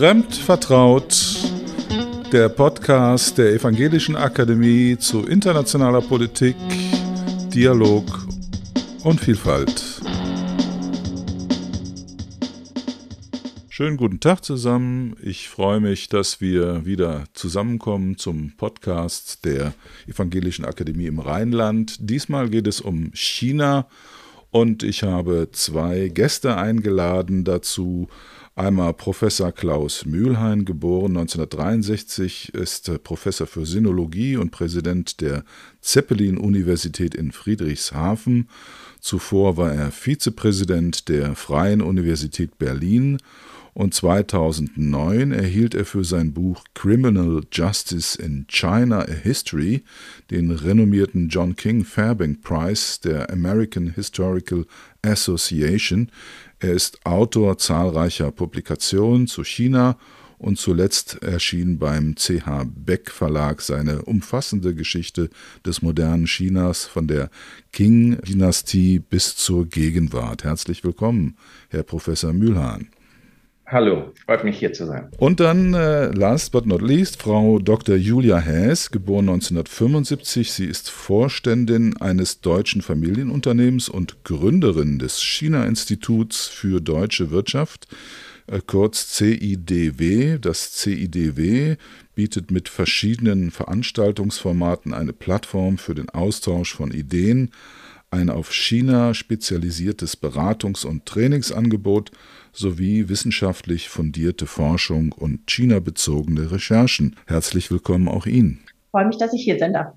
Fremd vertraut, der Podcast der Evangelischen Akademie zu internationaler Politik, Dialog und Vielfalt. Schönen guten Tag zusammen. Ich freue mich, dass wir wieder zusammenkommen zum Podcast der Evangelischen Akademie im Rheinland. Diesmal geht es um China und ich habe zwei Gäste eingeladen dazu. Einmal Professor Klaus Mühlhein, geboren 1963, ist Professor für Sinologie und Präsident der Zeppelin-Universität in Friedrichshafen. Zuvor war er Vizepräsident der Freien Universität Berlin und 2009 erhielt er für sein Buch Criminal Justice in China a History den renommierten John King Fairbank Prize der American Historical Association. Er ist Autor zahlreicher Publikationen zu China und zuletzt erschien beim CH Beck Verlag seine umfassende Geschichte des modernen Chinas von der Qing-Dynastie bis zur Gegenwart. Herzlich willkommen, Herr Professor Mühlhahn. Hallo, freut mich hier zu sein. Und dann, äh, last but not least, Frau Dr. Julia Haes, geboren 1975. Sie ist Vorständin eines deutschen Familienunternehmens und Gründerin des China-Instituts für deutsche Wirtschaft, äh, kurz CIDW. Das CIDW bietet mit verschiedenen Veranstaltungsformaten eine Plattform für den Austausch von Ideen, ein auf China spezialisiertes Beratungs- und Trainingsangebot sowie wissenschaftlich fundierte Forschung und China-bezogene Recherchen. Herzlich willkommen auch Ihnen. Ich freue mich, dass ich hier sein darf.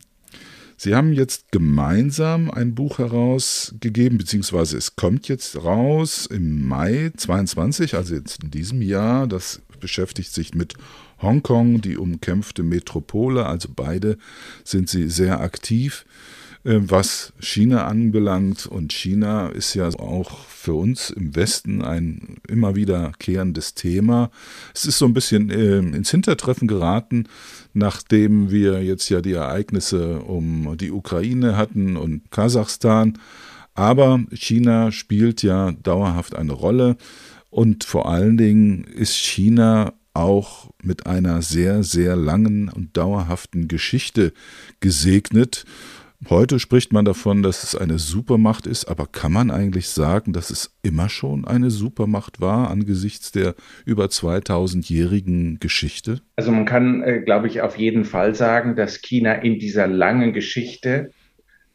Sie haben jetzt gemeinsam ein Buch herausgegeben, beziehungsweise es kommt jetzt raus im Mai 22, also jetzt in diesem Jahr. Das beschäftigt sich mit Hongkong, die umkämpfte Metropole. Also beide sind Sie sehr aktiv. Äh, was China anbelangt. Und China ist ja auch für uns im Westen ein immer wiederkehrendes Thema. Es ist so ein bisschen äh, ins Hintertreffen geraten, nachdem wir jetzt ja die Ereignisse um die Ukraine hatten und Kasachstan. Aber China spielt ja dauerhaft eine Rolle. Und vor allen Dingen ist China auch mit einer sehr, sehr langen und dauerhaften Geschichte gesegnet. Heute spricht man davon, dass es eine Supermacht ist, aber kann man eigentlich sagen, dass es immer schon eine Supermacht war angesichts der über 2000-jährigen Geschichte? Also man kann, äh, glaube ich, auf jeden Fall sagen, dass China in dieser langen Geschichte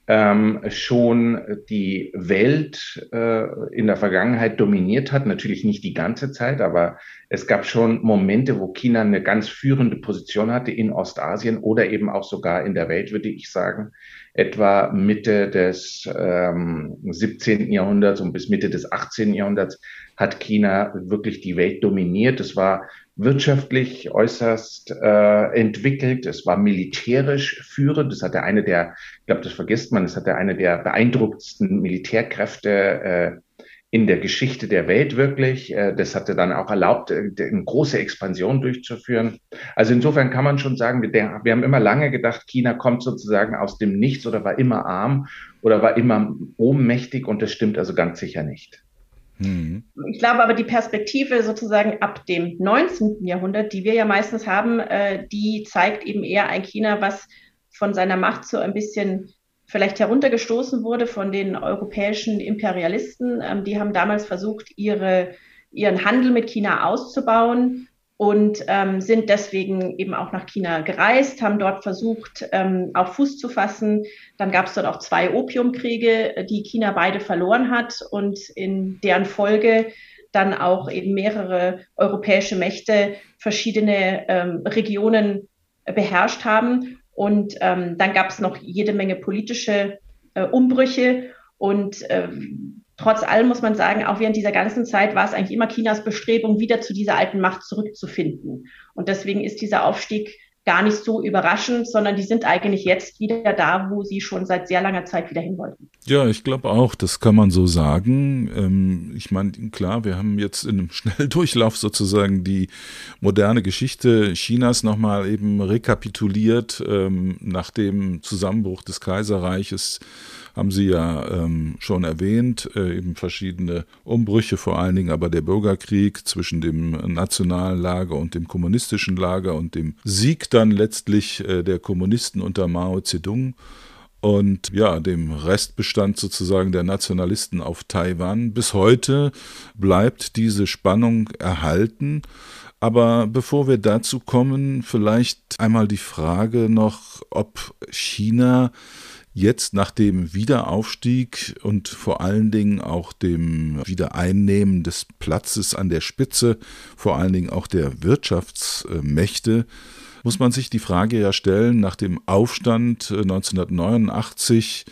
ähm, schon die Welt äh, in der Vergangenheit dominiert hat. Natürlich nicht die ganze Zeit, aber es gab schon Momente, wo China eine ganz führende Position hatte in Ostasien oder eben auch sogar in der Welt, würde ich sagen. Etwa Mitte des ähm, 17. Jahrhunderts und bis Mitte des 18. Jahrhunderts hat China wirklich die Welt dominiert. Es war wirtschaftlich äußerst äh, entwickelt. Es war militärisch führend. Das hatte eine der, ich glaube, das vergisst man, es hatte eine der beeindruckendsten Militärkräfte äh, in der Geschichte der Welt wirklich. Äh, das hatte dann auch erlaubt, äh, eine große Expansion durchzuführen. Also insofern kann man schon sagen, wir, haben immer lange gedacht, China kommt sozusagen aus dem Nichts oder war immer arm oder war immer ohnmächtig und das stimmt also ganz sicher nicht. Mhm. Ich glaube aber, die Perspektive sozusagen ab dem 19. Jahrhundert, die wir ja meistens haben, äh, die zeigt eben eher ein China, was von seiner Macht so ein bisschen vielleicht heruntergestoßen wurde von den europäischen Imperialisten. Ähm, die haben damals versucht, ihre, ihren Handel mit China auszubauen und ähm, sind deswegen eben auch nach China gereist, haben dort versucht, ähm, auf Fuß zu fassen. Dann gab es dort auch zwei Opiumkriege, die China beide verloren hat und in deren Folge dann auch eben mehrere europäische Mächte verschiedene ähm, Regionen beherrscht haben. Und ähm, dann gab es noch jede Menge politische äh, Umbrüche. Und ähm, trotz allem muss man sagen, auch während dieser ganzen Zeit war es eigentlich immer Chinas Bestrebung, wieder zu dieser alten Macht zurückzufinden. Und deswegen ist dieser Aufstieg gar nicht so überraschend, sondern die sind eigentlich jetzt wieder da, wo sie schon seit sehr langer Zeit wieder hin wollten. Ja, ich glaube auch, das kann man so sagen. Ähm, ich meine, klar, wir haben jetzt in einem Schnelldurchlauf sozusagen die moderne Geschichte Chinas nochmal eben rekapituliert ähm, nach dem Zusammenbruch des Kaiserreiches haben Sie ja ähm, schon erwähnt, äh, eben verschiedene Umbrüche, vor allen Dingen aber der Bürgerkrieg zwischen dem nationalen Lager und dem kommunistischen Lager und dem Sieg dann letztlich äh, der Kommunisten unter Mao Zedong und ja, dem Restbestand sozusagen der Nationalisten auf Taiwan. Bis heute bleibt diese Spannung erhalten. Aber bevor wir dazu kommen, vielleicht einmal die Frage noch, ob China jetzt nach dem Wiederaufstieg und vor allen Dingen auch dem Wiedereinnehmen des Platzes an der Spitze, vor allen Dingen auch der Wirtschaftsmächte, muss man sich die Frage ja stellen, nach dem Aufstand 1989 äh,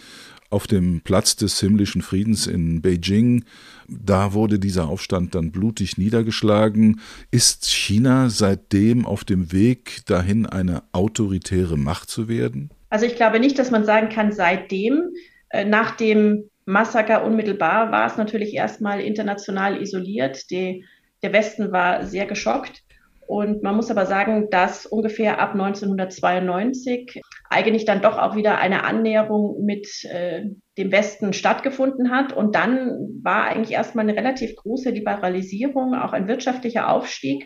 auf dem Platz des himmlischen Friedens in Beijing, da wurde dieser Aufstand dann blutig niedergeschlagen. Ist China seitdem auf dem Weg dahin, eine autoritäre Macht zu werden? Also ich glaube nicht, dass man sagen kann, seitdem, äh, nach dem Massaker unmittelbar war es natürlich erstmal international isoliert. Die, der Westen war sehr geschockt. Und man muss aber sagen, dass ungefähr ab 1992 eigentlich dann doch auch wieder eine Annäherung mit äh, dem Westen stattgefunden hat. Und dann war eigentlich erstmal eine relativ große Liberalisierung, auch ein wirtschaftlicher Aufstieg.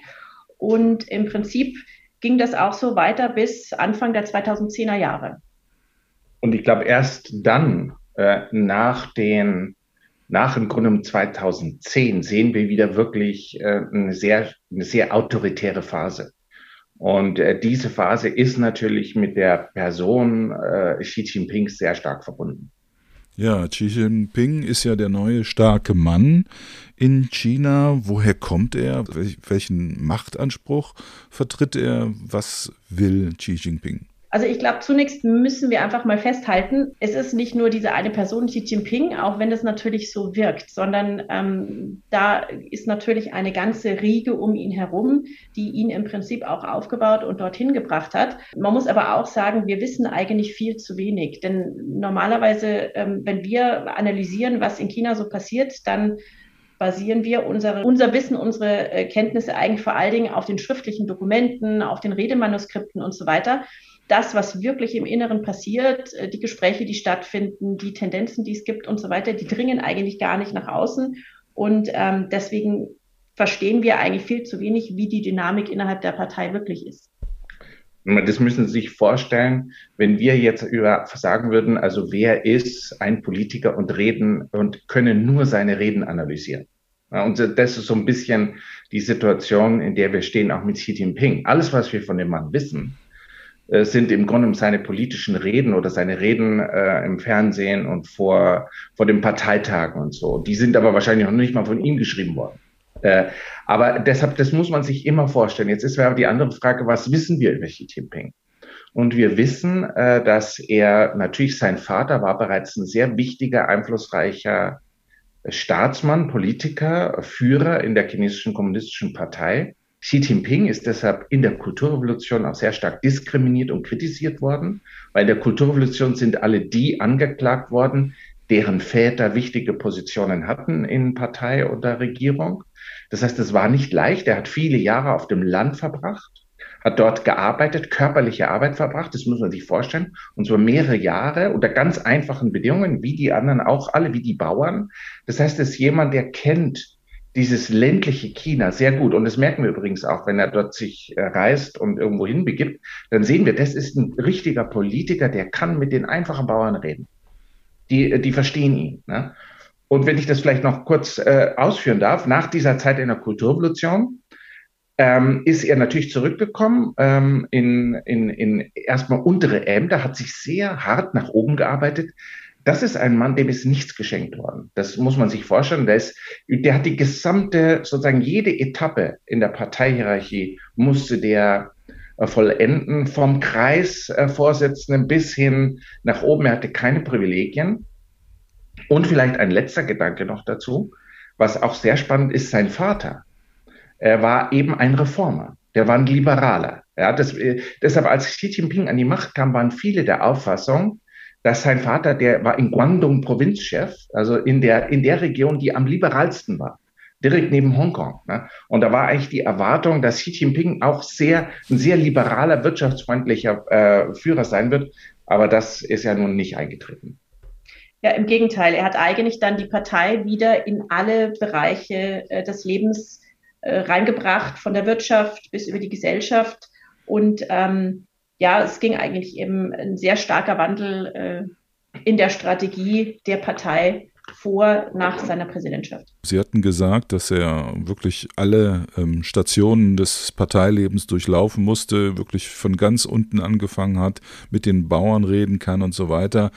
Und im Prinzip ging das auch so weiter bis Anfang der 2010er Jahre. Und ich glaube, erst dann, äh, nach den nach im Grunde 2010 sehen wir wieder wirklich äh, eine, sehr, eine sehr autoritäre Phase. Und äh, diese Phase ist natürlich mit der Person äh, Xi Jinping sehr stark verbunden. Ja, Xi Jinping ist ja der neue starke Mann in China. Woher kommt er? Welchen Machtanspruch vertritt er? Was will Xi Jinping? Also ich glaube, zunächst müssen wir einfach mal festhalten, es ist nicht nur diese eine Person, Xi Jinping, auch wenn es natürlich so wirkt, sondern ähm, da ist natürlich eine ganze Riege um ihn herum, die ihn im Prinzip auch aufgebaut und dorthin gebracht hat. Man muss aber auch sagen, wir wissen eigentlich viel zu wenig, denn normalerweise, ähm, wenn wir analysieren, was in China so passiert, dann basieren wir unsere, unser Wissen, unsere äh, Kenntnisse eigentlich vor allen Dingen auf den schriftlichen Dokumenten, auf den Redemanuskripten und so weiter das, was wirklich im Inneren passiert, äh, die Gespräche, die stattfinden, die Tendenzen, die es gibt und so weiter, die dringen eigentlich gar nicht nach außen. Und ähm, deswegen verstehen wir eigentlich viel zu wenig, wie die Dynamik innerhalb der Partei wirklich ist. Das müssen Sie sich vorstellen, wenn wir jetzt über sagen würden, also wer ist ein Politiker und reden und können nur seine Reden analysieren. Und das ist so ein bisschen die Situation, in der wir stehen, auch mit Xi Jinping. Alles, was wir von dem Mann wissen, äh, sind im Grunde seine politischen Reden oder seine Reden äh, im Fernsehen und vor, vor den Parteitagen und so. Die sind aber wahrscheinlich noch nicht mal von ihm geschrieben worden. Äh, aber deshalb, das muss man sich immer vorstellen. Jetzt ist aber die andere Frage, was wissen wir über Xi Jinping? Und wir wissen, äh, dass er, natürlich sein Vater war bereits ein sehr wichtiger, einflussreicher Staatsmann, Politiker, Führer in der chinesischen kommunistischen Partei. Xi Jinping ist deshalb in der Kulturrevolution auch sehr stark diskriminiert und kritisiert worden, weil in der Kulturrevolution sind alle die angeklagt worden, deren Väter wichtige Positionen hatten in Partei oder Regierung. Das heißt, es war nicht leicht. Er hat viele Jahre auf dem Land verbracht, hat dort gearbeitet, körperliche Arbeit verbracht, das muss man sich vorstellen, und zwar mehrere Jahre unter ganz einfachen Bedingungen, wie die anderen auch alle, wie die Bauern. Das heißt, es ist jemand, der kennt dieses ländliche China sehr gut. Und das merken wir übrigens auch, wenn er dort sich äh, reist und irgendwo hinbegibt, dann sehen wir, das ist ein richtiger Politiker, der kann mit den einfachen Bauern reden. Die, äh, die verstehen ihn. Ne? Und wenn ich das vielleicht noch kurz äh, ausführen darf, nach dieser Zeit in der Kulturrevolution ähm, ist er natürlich zurückgekommen ähm, in, in, in erstmal untere Ämter, hat sich sehr hart nach oben gearbeitet, das ist ein Mann, dem ist nichts geschenkt worden. Das muss man sich vorstellen. Der, ist, der hat die gesamte, sozusagen jede Etappe in der Parteihierarchie musste der äh, vollenden, vom Kreisvorsitzenden bis hin nach oben. Er hatte keine Privilegien. Und vielleicht ein letzter Gedanke noch dazu, was auch sehr spannend ist, sein Vater. Er war eben ein Reformer. Der war ein Liberaler. Ja, das, äh, deshalb, als Xi Jinping an die Macht kam, waren viele der Auffassung, dass sein Vater, der war in Guangdong Provinzchef, also in der, in der Region, die am liberalsten war, direkt neben Hongkong. Ne? Und da war eigentlich die Erwartung, dass Xi Jinping auch sehr, ein sehr liberaler, wirtschaftsfreundlicher äh, Führer sein wird. Aber das ist ja nun nicht eingetreten. Ja, im Gegenteil. Er hat eigentlich dann die Partei wieder in alle Bereiche äh, des Lebens reingebracht, von der Wirtschaft bis über die Gesellschaft. Und ähm, ja, es ging eigentlich eben ein sehr starker Wandel äh, in der Strategie der Partei vor, nach seiner Präsidentschaft. Sie hatten gesagt, dass er wirklich alle ähm, Stationen des Parteilebens durchlaufen musste, wirklich von ganz unten angefangen hat, mit den Bauern reden kann und so weiter.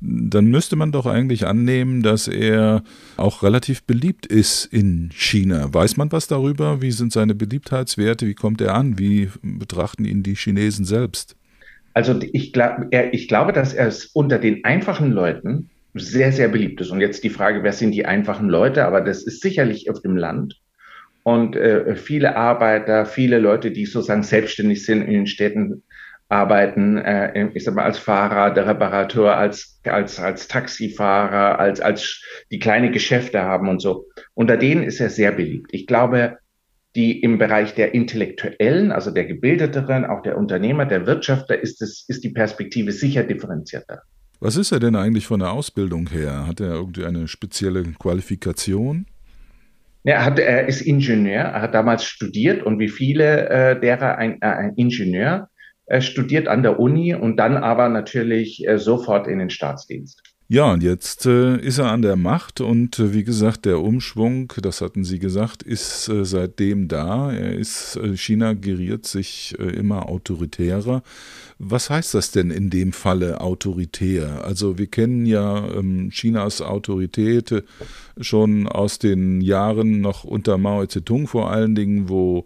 Dann müsste man doch eigentlich annehmen, dass er auch relativ beliebt ist in China. Weiß man was darüber? Wie sind seine Beliebtheitswerte? Wie kommt er an? Wie betrachten ihn die Chinesen selbst? Also ich, glaub, er, ich glaube, dass er es unter den einfachen Leuten sehr, sehr beliebt ist. Und jetzt die Frage, wer sind die einfachen Leute? Aber das ist sicherlich auf dem Land. Und äh, viele Arbeiter, viele Leute, die sozusagen selbstständig sind in den Städten, arbeiten, äh, ich sag mal, als Fahrer, der Reparateur, als, als, als Taxifahrer, als, als die kleine Geschäfte haben und so. Unter denen ist er sehr beliebt. Ich glaube, die im Bereich der Intellektuellen, also der Gebildeteren, auch der Unternehmer, der Wirtschaftler, ist es, ist die Perspektive sicher differenzierter. Was ist er denn eigentlich von der Ausbildung her? Hat er irgendwie eine spezielle Qualifikation? Er, hat, er ist Ingenieur, er hat damals studiert und wie viele äh, derer ein, äh, ein Ingenieur äh, studiert an der Uni und dann aber natürlich äh, sofort in den Staatsdienst. Ja, und jetzt äh, ist er an der Macht und äh, wie gesagt, der Umschwung, das hatten Sie gesagt, ist seitdem da. Er ist, China geriert sich immer autoritärer. Was heißt das denn in dem Falle autoritär? Also wir kennen ja ähm, Chinas Autorität äh, schon aus den Jahren noch unter Mao Zedong vor allen Dingen, wo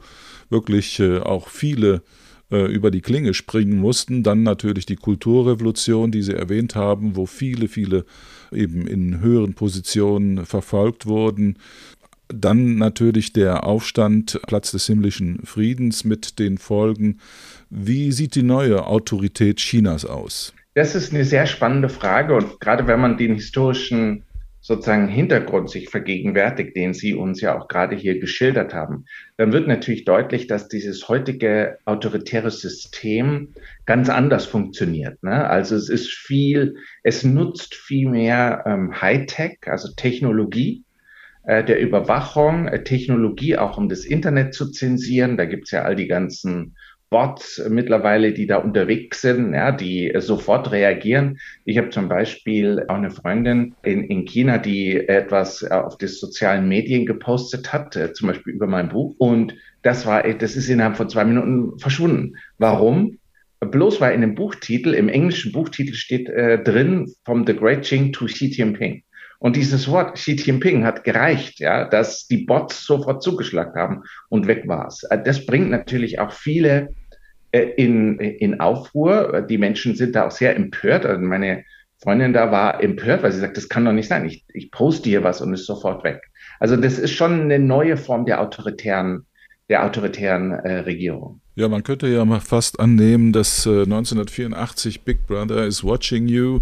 wirklich auch viele äh, über die Klinge springen mussten. Dann natürlich die Kulturrevolution, die Sie erwähnt haben, wo viele, viele eben in höheren Positionen verfolgt wurden. Dann natürlich der Aufstand Platz des himmlischen Friedens mit den Folgen. Wie sieht die neue Autorität Chinas aus? Das ist eine sehr spannende Frage und gerade wenn man den historischen sozusagen Hintergrund sich vergegenwärtigt, den Sie uns ja auch gerade hier geschildert haben, dann wird natürlich deutlich, dass dieses heutige autoritäre System ganz anders funktioniert. Ne? Also es ist viel, es nutzt viel mehr ähm, Hightech, also Technologie der Überwachung, äh, Technologie auch um das Internet zu zensieren. Da gibt's ja all die ganzen Bots mittlerweile, die da unterwegs sind, ja, die sofort reagieren. Ich habe zum Beispiel auch eine Freundin in, in China, die etwas auf die sozialen Medien gepostet hat, äh, zum Beispiel über mein Buch. Und das war, das ist innerhalb von zwei Minuten verschwunden. Warum? Bloß weil in dem Buchtitel, im englischen Buchtitel steht äh, drin, from the Great Qing to Xi Jinping. Und dieses Wort Xi Jinping hat gereicht, ja, dass die Bots sofort zugeschlagen haben und weg war's. Äh, das bringt natürlich auch viele äh, in, in Aufruhr. Die Menschen sind da auch sehr empört. Also meine Freundin da war empört, weil sie sagt, das kann doch nicht sein. Ich, ich poste hier was und ist sofort weg. Also das ist schon eine neue Form der autoritären, der autoritären äh, Regierung. Ja, man könnte ja mal fast annehmen, dass äh, 1984 Big Brother is Watching You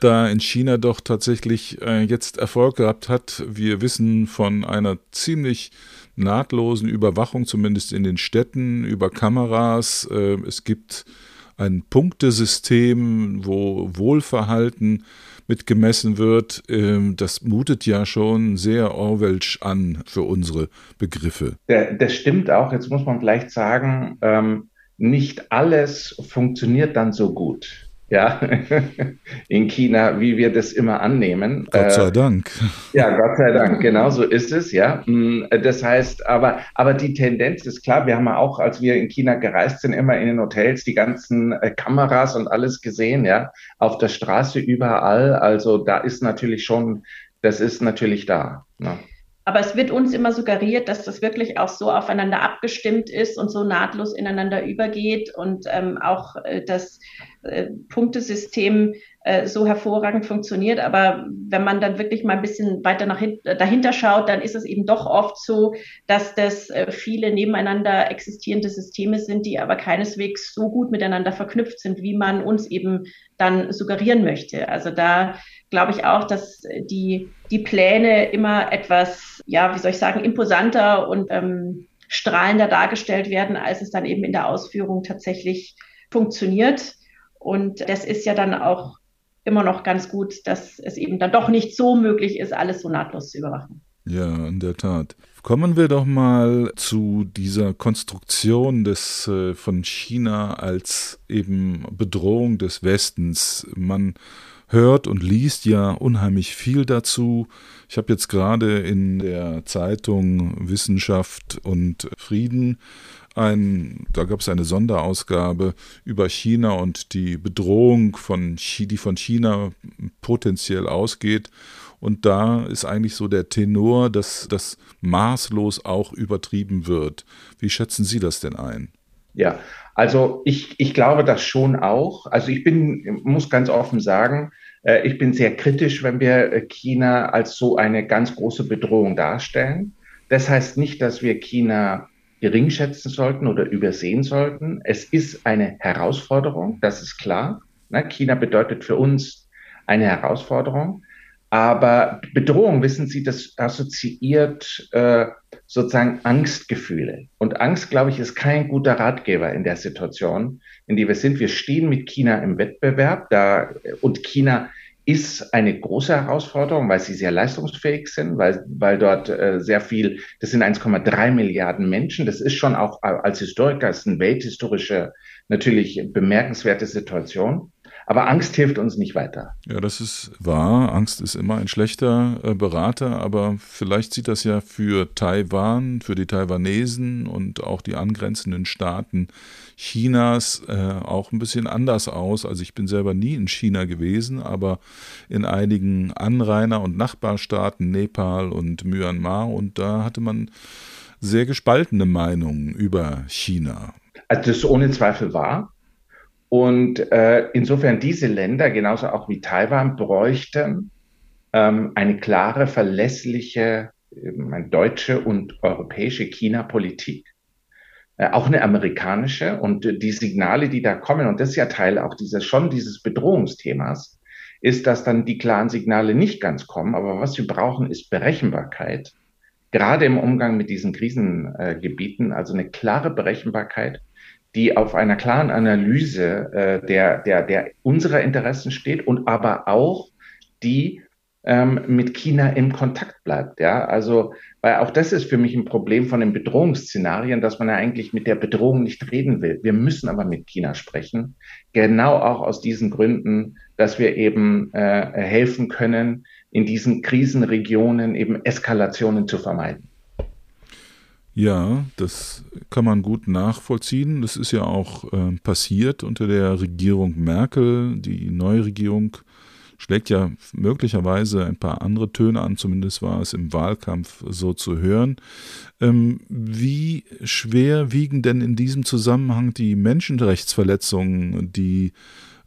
da in China doch tatsächlich äh, jetzt Erfolg gehabt hat. Wir wissen von einer ziemlich nahtlosen Überwachung, zumindest in den Städten, über Kameras. Äh, es gibt ein Punktesystem, wo Wohlverhalten mitgemessen wird. Ähm, das mutet ja schon sehr Orwellsch an für unsere Begriffe. Das stimmt auch. Jetzt muss man vielleicht sagen, ähm, nicht alles funktioniert dann so gut ja, in China, wie wir das immer annehmen. Gott sei äh, Dank. Ja, Gott sei Dank, genau so ist es, ja. Mm, das heißt, aber, aber die Tendenz ist klar, wir haben ja auch, als wir in China gereist sind, immer in den Hotels die ganzen äh, Kameras und alles gesehen, ja, auf der Straße überall. Also da ist natürlich schon, das ist natürlich da. Ne? Aber es wird uns immer suggeriert, dass das wirklich auch so aufeinander abgestimmt ist und so nahtlos ineinander übergeht und ähm, auch äh, das äh, Punktesystem äh, so hervorragend funktioniert. Aber wenn man dann wirklich mal ein bisschen weiter nach hin, dahinter schaut, dann ist es eben doch oft so, dass das äh, viele nebeneinander existierende Systeme sind, die aber keineswegs so gut miteinander verknüpft sind, wie man uns eben dann suggerieren möchte. Also da glaube ich auch, dass die, die Pläne immer etwas, ja, wie soll ich sagen, imposanter und ähm, strahlender dargestellt werden, als es dann eben in der Ausführung tatsächlich funktioniert. Und das ist ja dann auch immer noch ganz gut, dass es eben dann doch nicht so möglich ist, alles so nahtlos zu überwachen. Ja, in der Tat. Kommen wir doch mal zu dieser Konstruktion des äh, von China als eben Bedrohung des Westens. Man hört und liest ja unheimlich viel dazu. Ich habe jetzt gerade in der Zeitung Wissenschaft und Frieden ein, da gab es eine Sonderausgabe über China und die Bedrohung von die von China potenziell ausgeht. Und da ist eigentlich so der Tenor, dass das maßlos auch übertrieben wird. Wie schätzen Sie das denn ein? Ja, also ich, ich glaube das schon auch. Also ich bin, muss ganz offen sagen, äh, ich bin sehr kritisch, wenn wir äh, China als so eine ganz große Bedrohung darstellen. Das heißt nicht, dass wir China gering schätzen sollten oder übersehen sollten. Es ist eine Herausforderung, das ist klar. Ne, China bedeutet für uns eine Herausforderung. Aber Bedrohung, wissen Sie, das assoziiert äh, sozusagen Angstgefühle. Und Angst, glaube ich, ist kein guter Ratgeber in der Situation, in die wir sind. Wir stehen mit China im Wettbewerb da, und China ist eine große Herausforderung, weil sie sehr leistungsfähig sind, weil, weil dort äh, sehr viel, das sind 1,3 Milliarden Menschen. Das ist schon auch als Historiker, ist eine welthistorische, natürlich bemerkenswerte Situation. Aber Angst hilft uns nicht weiter. Ja, das ist wahr. Angst ist immer ein schlechter äh, Berater, aber vielleicht sieht das ja für Taiwan, für die Taiwanesen und auch die angrenzenden Staaten Chinas äh, auch ein bisschen anders aus. Also ich bin selber nie in China gewesen, aber in einigen Anrainer- und Nachbarstaaten, Nepal und Myanmar, und da hatte man sehr gespaltene Meinungen über China. Also das ist ohne Zweifel wahr. Und äh, insofern diese Länder, genauso auch wie Taiwan, bräuchten ähm, eine klare, verlässliche äh, deutsche und europäische China-Politik. Äh, auch eine amerikanische. Und die Signale, die da kommen, und das ist ja Teil auch dieses, schon dieses Bedrohungsthemas, ist, dass dann die klaren Signale nicht ganz kommen. Aber was wir brauchen, ist Berechenbarkeit. Gerade im Umgang mit diesen Krisengebieten, also eine klare Berechenbarkeit die auf einer klaren Analyse äh, der, der, der unserer Interessen steht und aber auch die ähm, mit China im Kontakt bleibt. Ja, also, weil auch das ist für mich ein Problem von den Bedrohungsszenarien, dass man ja eigentlich mit der Bedrohung nicht reden will. Wir müssen aber mit China sprechen. Genau auch aus diesen Gründen, dass wir eben äh, helfen können, in diesen Krisenregionen eben Eskalationen zu vermeiden. Ja, das kann man gut nachvollziehen. Das ist ja auch äh, passiert unter der Regierung Merkel. Die neue Regierung schlägt ja möglicherweise ein paar andere Töne an, zumindest war es im Wahlkampf so zu hören. Ähm, wie schwer wiegen denn in diesem Zusammenhang die Menschenrechtsverletzungen, die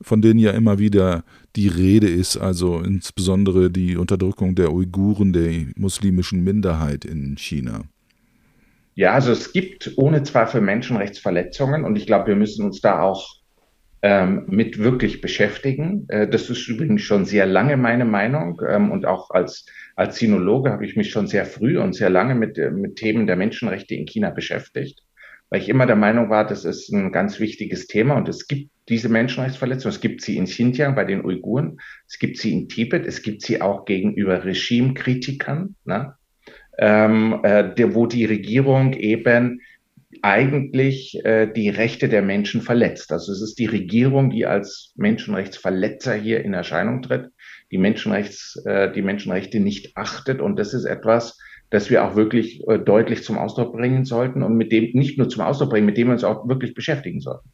von denen ja immer wieder die Rede ist, also insbesondere die Unterdrückung der Uiguren, der muslimischen Minderheit in China? Ja, also es gibt ohne Zweifel Menschenrechtsverletzungen und ich glaube, wir müssen uns da auch ähm, mit wirklich beschäftigen. Äh, das ist übrigens schon sehr lange meine Meinung ähm, und auch als, als Sinologe habe ich mich schon sehr früh und sehr lange mit, äh, mit Themen der Menschenrechte in China beschäftigt, weil ich immer der Meinung war, das ist ein ganz wichtiges Thema und es gibt diese Menschenrechtsverletzungen. Es gibt sie in Xinjiang bei den Uiguren, es gibt sie in Tibet, es gibt sie auch gegenüber Regimekritikern. Ne? Ähm, äh, der, wo die Regierung eben eigentlich äh, die Rechte der Menschen verletzt. Also es ist die Regierung, die als Menschenrechtsverletzer hier in Erscheinung tritt, die Menschenrechts, äh, die Menschenrechte nicht achtet. Und das ist etwas, das wir auch wirklich äh, deutlich zum Ausdruck bringen sollten und mit dem nicht nur zum Ausdruck bringen, mit dem wir uns auch wirklich beschäftigen sollten.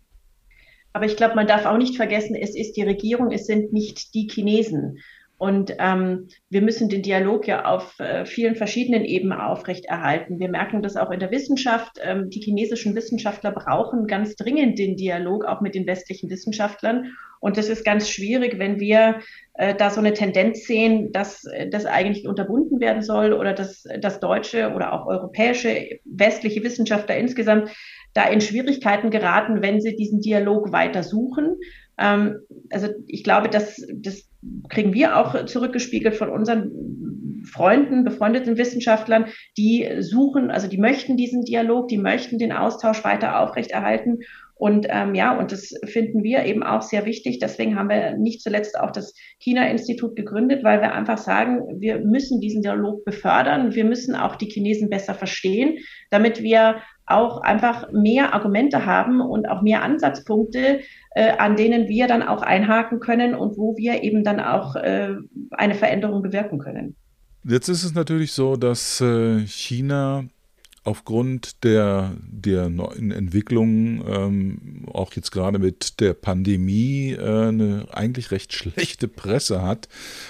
Aber ich glaube, man darf auch nicht vergessen, es ist die Regierung, es sind nicht die Chinesen. Und ähm, wir müssen den Dialog ja auf äh, vielen verschiedenen Ebenen aufrechterhalten. Wir merken das auch in der Wissenschaft. Ähm, die chinesischen Wissenschaftler brauchen ganz dringend den Dialog auch mit den westlichen Wissenschaftlern. Und das ist ganz schwierig, wenn wir äh, da so eine Tendenz sehen, dass äh, das eigentlich unterbunden werden soll oder dass das deutsche oder auch europäische westliche Wissenschaftler insgesamt da in Schwierigkeiten geraten, wenn sie diesen Dialog weiter suchen. Ähm, also ich glaube, dass das kriegen wir auch zurückgespiegelt von unseren Freunden, befreundeten Wissenschaftlern, die suchen, also die möchten diesen Dialog, die möchten den Austausch weiter aufrechterhalten. Und ähm, ja, und das finden wir eben auch sehr wichtig. Deswegen haben wir nicht zuletzt auch das China-Institut gegründet, weil wir einfach sagen, wir müssen diesen Dialog befördern. Wir müssen auch die Chinesen besser verstehen, damit wir auch einfach mehr Argumente haben und auch mehr Ansatzpunkte, äh, an denen wir dann auch einhaken können und wo wir eben dann auch äh, eine Veränderung bewirken können. Jetzt ist es natürlich so, dass äh, China aufgrund der, der neuen Entwicklungen, ähm, auch jetzt gerade mit der Pandemie, äh, eine eigentlich recht schlechte Presse hat.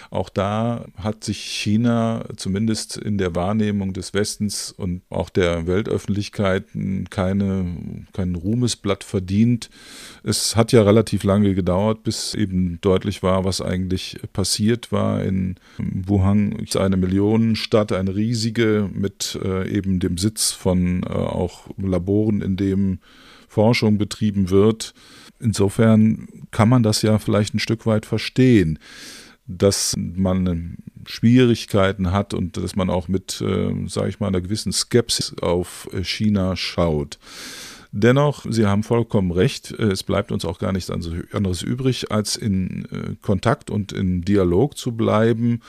Auch da hat sich China zumindest in der Wahrnehmung des Westens und auch der Weltöffentlichkeit keine, kein Ruhmesblatt verdient. Es hat ja relativ lange gedauert, bis eben deutlich war, was eigentlich passiert war. In Wuhan ist eine Millionenstadt, eine riesige mit äh, eben dem Sitz von äh, auch Laboren, in dem Forschung betrieben wird. Insofern kann man das ja vielleicht ein Stück weit verstehen, dass man Schwierigkeiten hat und dass man auch mit, äh, sage ich mal, einer gewissen Skepsis auf China schaut. Dennoch, Sie haben vollkommen recht, äh, es bleibt uns auch gar nichts anderes übrig, als in äh, Kontakt und in Dialog zu bleiben.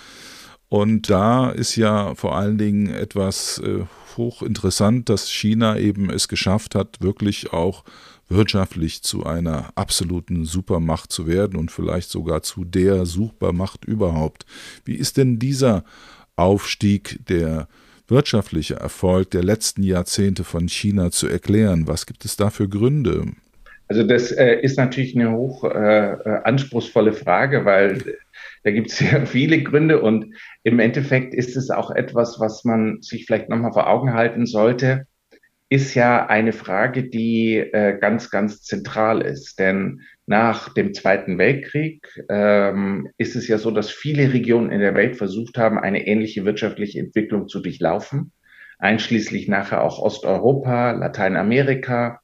Und da ist ja vor allen Dingen etwas äh, hochinteressant, dass China eben es geschafft hat, wirklich auch wirtschaftlich zu einer absoluten Supermacht zu werden und vielleicht sogar zu der Supermacht überhaupt. Wie ist denn dieser Aufstieg, der wirtschaftliche Erfolg der letzten Jahrzehnte von China zu erklären? Was gibt es da für Gründe? Also das äh, ist natürlich eine hoch äh, äh anspruchsvolle Frage, weil da gibt es sehr viele Gründe und im Endeffekt ist es auch etwas, was man sich vielleicht nochmal vor Augen halten sollte, ist ja eine Frage, die äh, ganz, ganz zentral ist. Denn nach dem Zweiten Weltkrieg ähm, ist es ja so, dass viele Regionen in der Welt versucht haben, eine ähnliche wirtschaftliche Entwicklung zu durchlaufen, einschließlich nachher auch Osteuropa, Lateinamerika.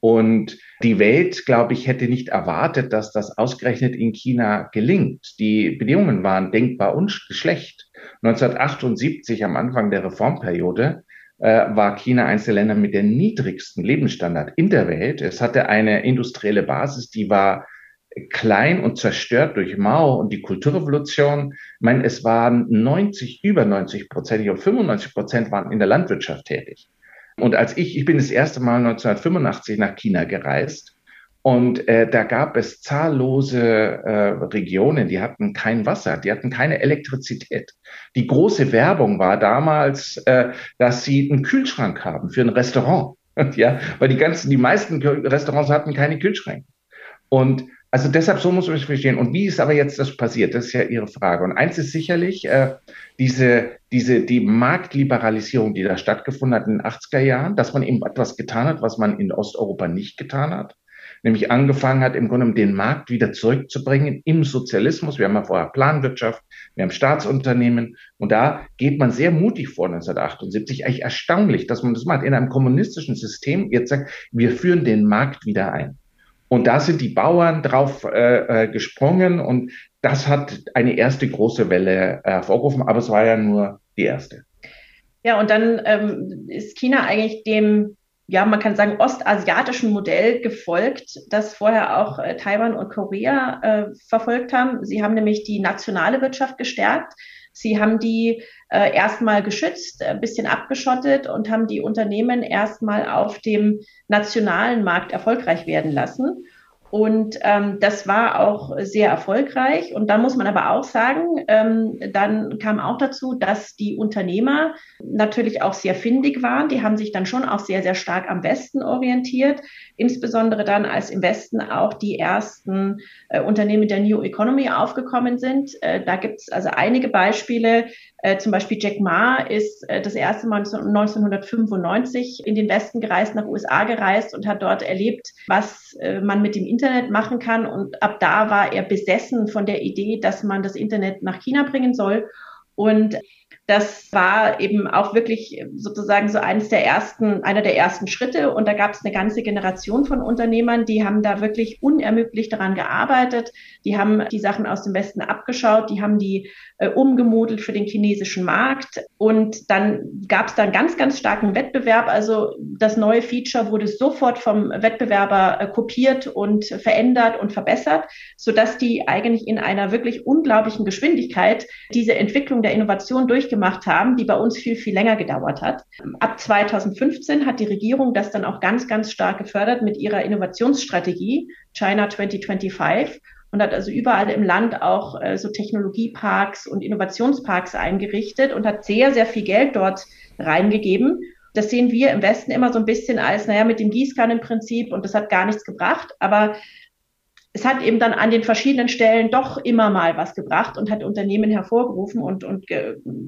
Und die Welt, glaube ich, hätte nicht erwartet, dass das ausgerechnet in China gelingt. Die Bedingungen waren denkbar und schlecht. 1978, am Anfang der Reformperiode, äh, war China eines der Länder mit dem niedrigsten Lebensstandard in der Welt. Es hatte eine industrielle Basis, die war klein und zerstört durch Mao und die Kulturrevolution. Ich meine, es waren 90, über 90 Prozent, ich glaube 95 Prozent waren in der Landwirtschaft tätig. Und als ich, ich bin das erste Mal 1985 nach China gereist und äh, da gab es zahllose äh, Regionen, die hatten kein Wasser, die hatten keine Elektrizität. Die große Werbung war damals, äh, dass sie einen Kühlschrank haben für ein Restaurant. ja, weil die ganzen, die meisten Restaurants hatten keine Kühlschränke. Und also deshalb, so muss man es verstehen. Und wie ist aber jetzt das passiert? Das ist ja Ihre Frage. Und eins ist sicherlich äh, diese, diese, die Marktliberalisierung, die da stattgefunden hat in den 80er Jahren, dass man eben etwas getan hat, was man in Osteuropa nicht getan hat. Nämlich angefangen hat, im Grunde den Markt wieder zurückzubringen im Sozialismus. Wir haben ja vorher Planwirtschaft, wir haben Staatsunternehmen. Und da geht man sehr mutig vor 1978. Eigentlich erstaunlich, dass man das macht. In einem kommunistischen System jetzt sagt, wir führen den Markt wieder ein. Und da sind die Bauern drauf äh, äh, gesprungen und das hat eine erste große Welle äh, hervorgerufen, aber es war ja nur die erste. Ja, und dann ähm, ist China eigentlich dem, ja, man kann sagen, ostasiatischen Modell gefolgt, das vorher auch äh, Taiwan und Korea äh, verfolgt haben. Sie haben nämlich die nationale Wirtschaft gestärkt. Sie haben die äh, erstmal geschützt, ein bisschen abgeschottet und haben die Unternehmen erstmal auf dem nationalen Markt erfolgreich werden lassen. Und ähm, das war auch sehr erfolgreich. Und da muss man aber auch sagen, ähm, dann kam auch dazu, dass die Unternehmer natürlich auch sehr findig waren. Die haben sich dann schon auch sehr, sehr stark am Westen orientiert. Insbesondere dann, als im Westen auch die ersten äh, Unternehmen der New Economy aufgekommen sind. Äh, da gibt es also einige Beispiele. Äh, zum Beispiel Jack Ma ist äh, das erste Mal 1995 in den Westen gereist, nach USA gereist und hat dort erlebt, was äh, man mit dem Internet machen kann. Und ab da war er besessen von der Idee, dass man das Internet nach China bringen soll. Und Das war eben auch wirklich sozusagen so eines der ersten, einer der ersten Schritte. Und da gab es eine ganze Generation von Unternehmern, die haben da wirklich unermüdlich daran gearbeitet. Die haben die Sachen aus dem Westen abgeschaut, die haben die äh, umgemodelt für den chinesischen Markt. Und dann gab es da einen ganz, ganz starken Wettbewerb. Also das neue Feature wurde sofort vom Wettbewerber äh, kopiert und verändert und verbessert, sodass die eigentlich in einer wirklich unglaublichen Geschwindigkeit diese Entwicklung der Innovation durchgemacht haben, die bei uns viel, viel länger gedauert hat. Ab 2015 hat die Regierung das dann auch ganz, ganz stark gefördert mit ihrer Innovationsstrategie China 2025 und hat also überall im Land auch äh, so Technologieparks und Innovationsparks eingerichtet und hat sehr, sehr viel Geld dort reingegeben. Das sehen wir im Westen immer so ein bisschen als, naja, mit dem Gießkannenprinzip und das hat gar nichts gebracht. Aber es hat eben dann an den verschiedenen Stellen doch immer mal was gebracht und hat Unternehmen hervorgerufen und, und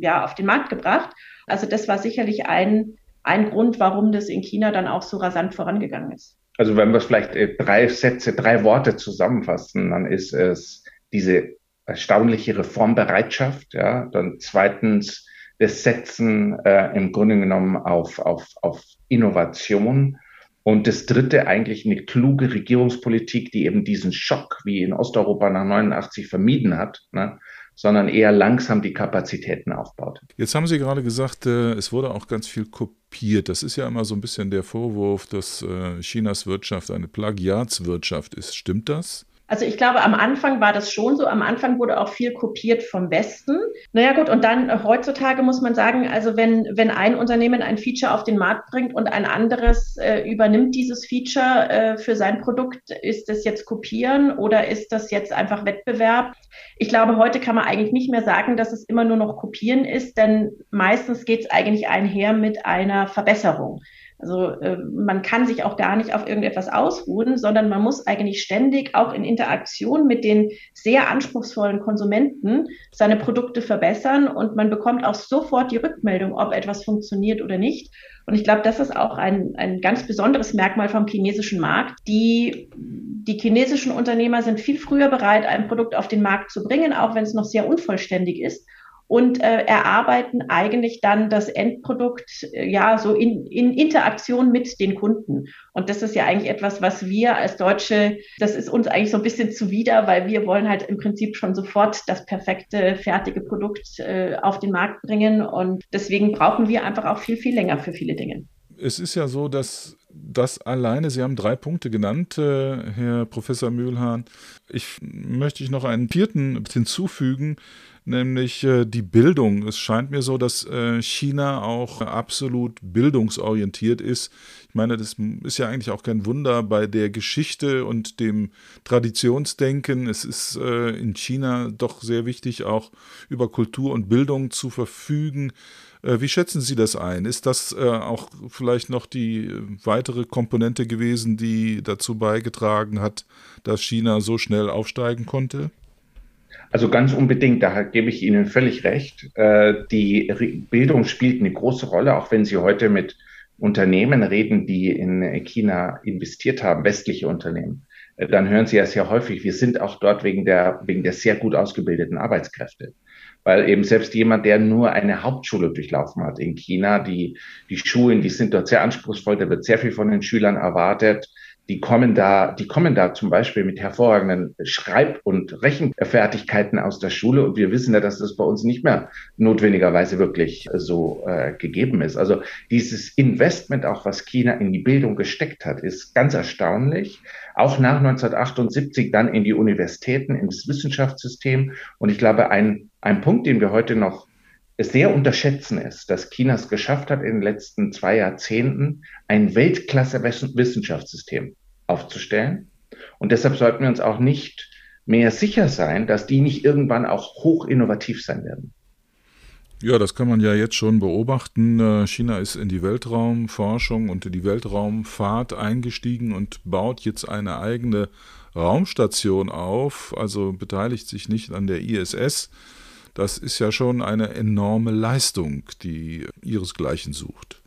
ja, auf den Markt gebracht. Also das war sicherlich ein, ein Grund, warum das in China dann auch so rasant vorangegangen ist. Also wenn wir es vielleicht äh, drei Sätze, drei Worte zusammenfassen, dann ist es diese erstaunliche Reformbereitschaft, ja, dann zweitens das Setzen äh, im Grunde genommen auf, auf, auf Innovation und das dritte eigentlich eine kluge Regierungspolitik, die eben diesen Schock wie in Osteuropa nach 89 vermieden hat, ne? sondern eher langsam die Kapazitäten aufbaut. Jetzt haben Sie gerade gesagt, äh, es wurde auch ganz viel kopiert. Das ist ja immer so ein bisschen der Vorwurf, dass äh, Chinas Wirtschaft eine Plagiatswirtschaft ist. Stimmt das? Also ich glaube, am Anfang war das schon so. Am Anfang wurde auch viel kopiert vom Westen. Naja gut, und dann äh, heutzutage muss man sagen, also wenn, wenn ein Unternehmen ein Feature auf den Markt bringt und ein anderes äh, übernimmt dieses Feature äh, für sein Produkt, ist das jetzt kopieren oder ist das jetzt einfach Wettbewerb? Ich glaube, heute kann man eigentlich nicht mehr sagen, dass es immer nur noch kopieren ist, denn meistens geht es eigentlich einher mit einer Verbesserung. Also äh, man kann sich auch gar nicht auf irgendetwas ausruhen, sondern man muss eigentlich ständig auch in Interaktion mit den sehr anspruchsvollen Konsumenten seine Produkte verbessern und man bekommt auch sofort die Rückmeldung, ob etwas funktioniert oder nicht. Und ich glaube, das ist auch ein, ein ganz besonderes Merkmal vom chinesischen Markt. Die, die chinesischen Unternehmer sind viel früher bereit, ein Produkt auf den Markt zu bringen, auch wenn es noch sehr unvollständig ist und äh, erarbeiten eigentlich dann das Endprodukt äh, ja so in, in Interaktion mit den Kunden. Und das ist ja eigentlich etwas, was wir als Deutsche, das ist uns eigentlich so ein bisschen zuwider, weil wir wollen halt im Prinzip schon sofort das perfekte, fertige Produkt äh, auf den Markt bringen. Und deswegen brauchen wir einfach auch viel, viel länger für viele Dinge. Es ist ja so, dass das alleine, Sie haben drei Punkte genannt, äh, Herr Professor Mühlhahn. Ich möchte ich noch einen vierten hinzufügen, nämlich äh, die Bildung. Es scheint mir so, dass äh, China auch absolut bildungsorientiert ist. Ich meine, das ist ja eigentlich auch kein Wunder bei der Geschichte und dem Traditionsdenken. Es ist äh, in China doch sehr wichtig, auch über Kultur und Bildung zu verfügen. Äh, wie schätzen Sie das ein? Ist das äh, auch vielleicht noch die äh, weitere Komponente gewesen, die dazu beigetragen hat, dass China so schnell aufsteigen konnte? Also ganz unbedingt, da gebe ich Ihnen völlig recht. Äh, die Bildung spielt eine große Rolle, auch wenn Sie heute mit Unternehmen reden, die in China investiert haben, westliche Unternehmen. Äh, dann hören Sie ja sehr häufig, wir sind auch dort wegen der, wegen der sehr gut ausgebildeten Arbeitskräfte. Weil eben selbst jemand, der nur eine Hauptschule durchlaufen hat in China, die, die Schulen, die sind dort sehr anspruchsvoll, da wird sehr viel von den Schülern erwartet die kommen da, die kommen da zum Beispiel mit hervorragenden Schreib- und Rechenfertigkeiten aus der Schule. Und wir wissen ja, dass das bei uns nicht mehr notwendigerweise wirklich so äh, gegeben ist. Also dieses Investment, auch was China in die Bildung gesteckt hat, ist ganz erstaunlich. Auch nach 1978 dann in die Universitäten, in das Wissenschaftssystem. Und ich glaube, ein, ein Punkt, den wir heute noch sehr unterschätzen ist, dass China es geschafft hat, in den letzten zwei Jahrzehnten ein Weltklasse-Wissenschaftssystem aufzustellen. Und deshalb sollten wir uns auch nicht mehr sicher sein, dass die nicht irgendwann auch hoch innovativ sein werden. Ja, das kann man ja jetzt schon beobachten. Äh, China ist in die Weltraumforschung und in die Weltraumfahrt eingestiegen und baut jetzt eine eigene Raumstation auf, also beteiligt sich nicht an der ISS, das ist ja schon eine enorme Leistung, die ihresgleichen sucht.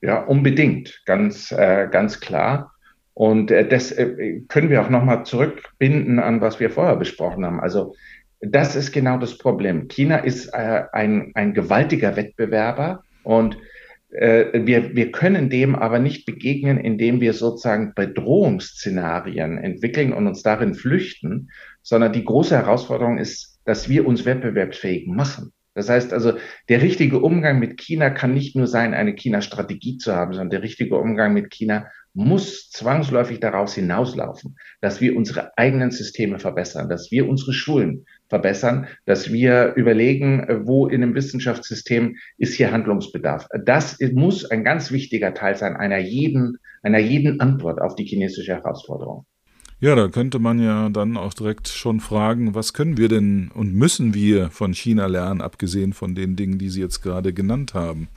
Ja, unbedingt, ganz, äh, ganz klar. Und äh, das äh, können wir auch nochmal zurückbinden an, was wir vorher besprochen haben. Also das ist genau das Problem. China ist äh, ein, ein gewaltiger Wettbewerber und äh, wir, wir können dem aber nicht begegnen, indem wir sozusagen Bedrohungsszenarien entwickeln und uns darin flüchten, sondern die große Herausforderung ist, dass wir uns wettbewerbsfähig machen. Das heißt also, der richtige Umgang mit China kann nicht nur sein, eine China-Strategie zu haben, sondern der richtige Umgang mit China muss zwangsläufig daraus hinauslaufen, dass wir unsere eigenen Systeme verbessern, dass wir unsere Schulen verbessern, dass wir überlegen, wo in einem Wissenschaftssystem ist hier Handlungsbedarf. Das muss ein ganz wichtiger Teil sein einer jeden, einer jeden Antwort auf die chinesische Herausforderung. Ja, da könnte man ja dann auch direkt schon fragen, was können wir denn und müssen wir von China lernen, abgesehen von den Dingen, die Sie jetzt gerade genannt haben?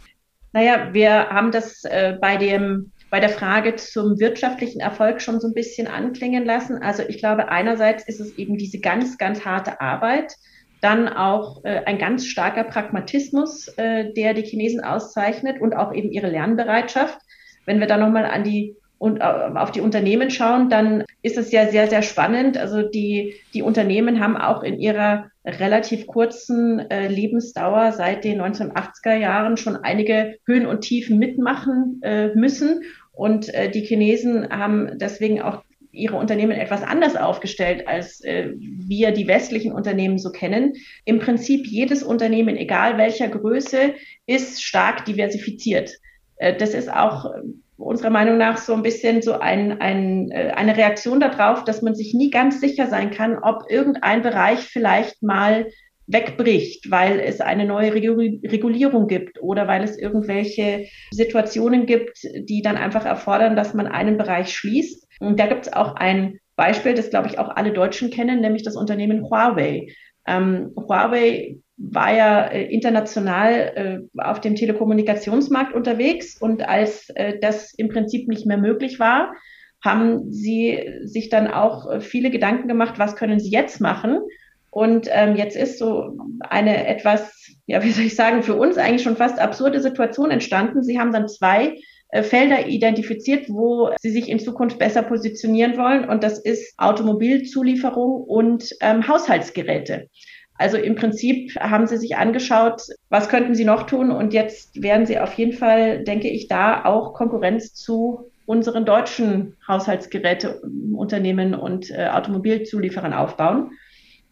Naja, wir haben das äh, bei dem bei der Frage zum wirtschaftlichen Erfolg schon so ein bisschen anklingen lassen. Also ich glaube, einerseits ist es eben diese ganz, ganz harte Arbeit, dann auch äh, ein ganz starker Pragmatismus, äh, der die Chinesen auszeichnet und auch eben ihre Lernbereitschaft. Wenn wir da nochmal an die und äh, auf die Unternehmen schauen, dann ist es ja sehr, sehr spannend. Also die, die Unternehmen haben auch in ihrer relativ kurzen äh, Lebensdauer seit den 1980er Jahren schon einige Höhen und Tiefen mitmachen äh, müssen. Und äh, die Chinesen haben deswegen auch ihre Unternehmen etwas anders aufgestellt, als äh, wir die westlichen Unternehmen so kennen. Im Prinzip jedes Unternehmen, egal welcher Größe, ist stark diversifiziert. Äh, das ist auch unserer Meinung nach so ein bisschen so ein, ein, äh, eine Reaktion darauf, dass man sich nie ganz sicher sein kann, ob irgendein Bereich vielleicht mal wegbricht, weil es eine neue Regulierung gibt oder weil es irgendwelche Situationen gibt, die dann einfach erfordern, dass man einen Bereich schließt. Und da gibt es auch ein Beispiel, das glaube ich auch alle Deutschen kennen, nämlich das Unternehmen Huawei. Ähm, Huawei war ja äh, international äh, auf dem Telekommunikationsmarkt unterwegs und als äh, das im Prinzip nicht mehr möglich war, haben sie sich dann auch viele Gedanken gemacht, was können sie jetzt machen? Und ähm, jetzt ist so eine etwas, ja, wie soll ich sagen, für uns eigentlich schon fast absurde Situation entstanden. Sie haben dann zwei äh, Felder identifiziert, wo sie sich in Zukunft besser positionieren wollen. Und das ist Automobilzulieferung und ähm, Haushaltsgeräte. Also im Prinzip haben sie sich angeschaut, was könnten sie noch tun und jetzt werden sie auf jeden Fall, denke ich, da auch Konkurrenz zu unseren deutschen Haushaltsgeräteunternehmen und äh, Automobilzulieferern aufbauen.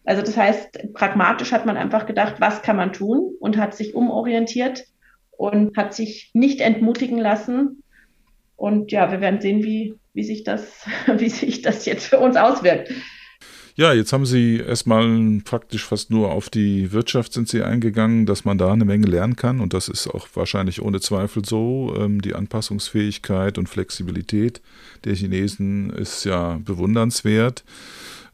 Also das heißt, pragmatisch hat man einfach gedacht, was kann man tun und hat sich umorientiert und hat sich nicht entmutigen lassen. Und ja, wir werden sehen, wie, wie, sich, das, wie sich das jetzt für uns auswirkt. Ja, jetzt haben Sie erstmal praktisch fast nur auf die Wirtschaft sind Sie eingegangen, dass man da eine Menge lernen kann und das ist auch wahrscheinlich ohne Zweifel so. Ähm, die Anpassungsfähigkeit und Flexibilität der Chinesen ist ja bewundernswert.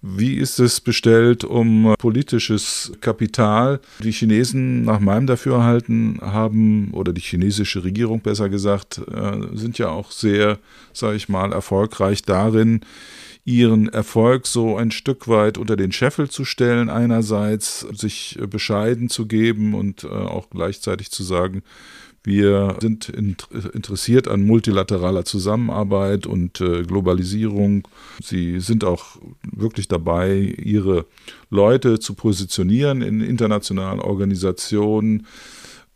Wie ist es bestellt um politisches Kapital? Die Chinesen nach meinem Dafürhalten haben, oder die chinesische Regierung besser gesagt, äh, sind ja auch sehr, sage ich mal, erfolgreich darin, ihren Erfolg so ein Stück weit unter den Scheffel zu stellen, einerseits sich bescheiden zu geben und äh, auch gleichzeitig zu sagen, wir sind interessiert an multilateraler Zusammenarbeit und äh, Globalisierung. Sie sind auch wirklich dabei, ihre Leute zu positionieren in internationalen Organisationen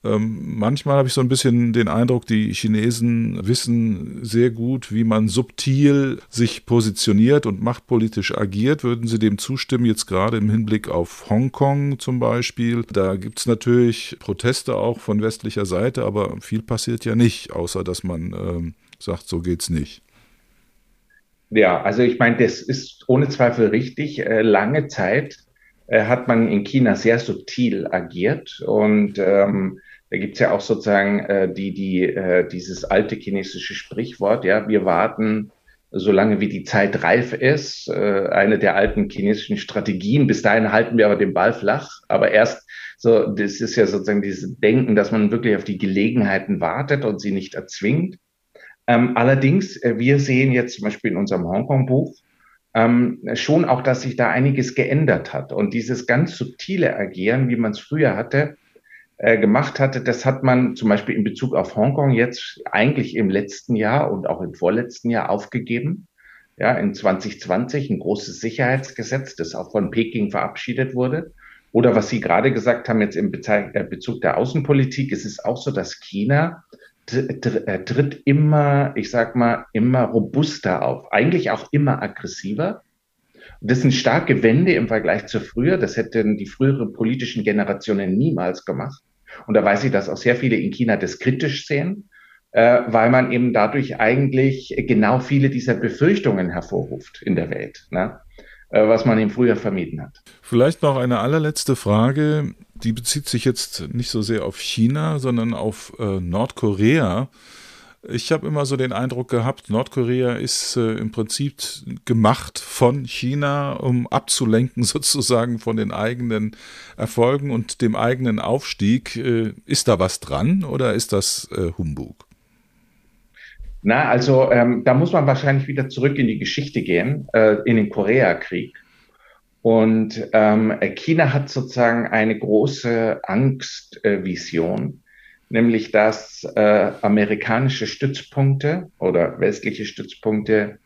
ähm, manchmal habe ich so ein bisschen den Eindruck, die Chinesen wissen sehr gut, wie man subtil sich positioniert und machtpolitisch agiert. Würden Sie dem zustimmen, jetzt gerade im Hinblick auf Hongkong zum Beispiel? Da gibt es natürlich Proteste auch von westlicher Seite, aber viel passiert ja nicht, außer dass man ähm, sagt, so geht's nicht. Ja, also ich meine, das ist ohne Zweifel richtig. Äh, lange Zeit äh, hat man in China sehr subtil agiert und ähm, da gibt's ja auch sozusagen äh, die, die, äh, dieses alte chinesische Sprichwort, ja, wir warten, solange wie die Zeit reif ist, äh, eine der alten chinesischen Strategien. Bis dahin halten wir aber den Ball flach, aber erst so, das ist ja sozusagen dieses Denken, dass man wirklich auf die Gelegenheiten wartet und sie nicht erzwingt. Ähm, allerdings, äh, wir sehen jetzt zum Beispiel in unserem Hongkong-Buch, ähm, schon auch, dass sich da einiges geändert hat. Und dieses ganz subtile Agieren, wie man es früher hatte, äh, gemacht hatte, das hat man zum Beispiel in Bezug auf Hongkong jetzt eigentlich im letzten Jahr und auch im vorletzten Jahr aufgegeben. Ja, in 2020 ein großes Sicherheitsgesetz, das auch von Peking verabschiedet wurde. Oder was Sie gerade gesagt haben, jetzt im äh, Bezug der Außenpolitik, es ist auch so, dass China äh, tritt immer, ich sag mal, immer robuster auf, eigentlich auch immer aggressiver. Das sind starke Wende im Vergleich zu früher. Das hätten die früheren politischen Generationen niemals gemacht. Und da weiß ich, dass auch sehr viele in China das kritisch sehen, äh, weil man eben dadurch eigentlich genau viele dieser Befürchtungen hervorruft in der Welt. Ne? Äh, was man ihm früher vermieden hat. Vielleicht noch eine allerletzte Frage, die bezieht sich jetzt nicht so sehr auf China, sondern auf äh, Nordkorea. Ich habe immer so den Eindruck gehabt, Nordkorea ist äh, im Prinzip gemacht von China, um abzulenken sozusagen von den eigenen Erfolgen und dem eigenen Aufstieg. Äh, ist da was dran oder ist das äh, Humbug? Na, also ähm, da muss man wahrscheinlich wieder zurück in die Geschichte gehen, äh, in den Koreakrieg. Und ähm, China hat sozusagen eine große Angstvision, nämlich dass äh, amerikanische Stützpunkte oder westliche Stützpunkte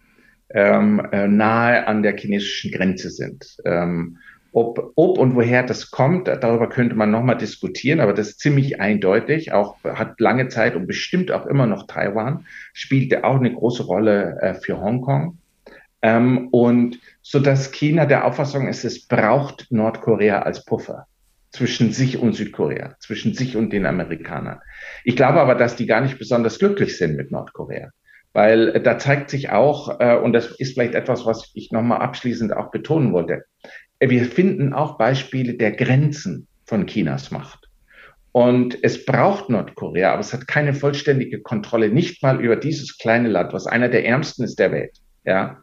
ähm, äh, nahe an der chinesischen Grenze sind. Ähm, ob, ob und woher das kommt, darüber könnte man nochmal diskutieren, aber das ist ziemlich eindeutig. Auch hat lange Zeit und bestimmt auch immer noch Taiwan, spielte auch eine große Rolle äh, für Hongkong. Ähm, und so dass China der Auffassung ist, es braucht Nordkorea als Puffer zwischen sich und Südkorea, zwischen sich und den Amerikanern. Ich glaube aber, dass die gar nicht besonders glücklich sind mit Nordkorea. Weil äh, da zeigt sich auch, äh, und das ist vielleicht etwas, was ich nochmal abschließend auch betonen wollte, wir finden auch Beispiele der Grenzen von Chinas Macht. Und es braucht Nordkorea, aber es hat keine vollständige Kontrolle, nicht mal über dieses kleine Land, was einer der ärmsten ist der Welt. Ja.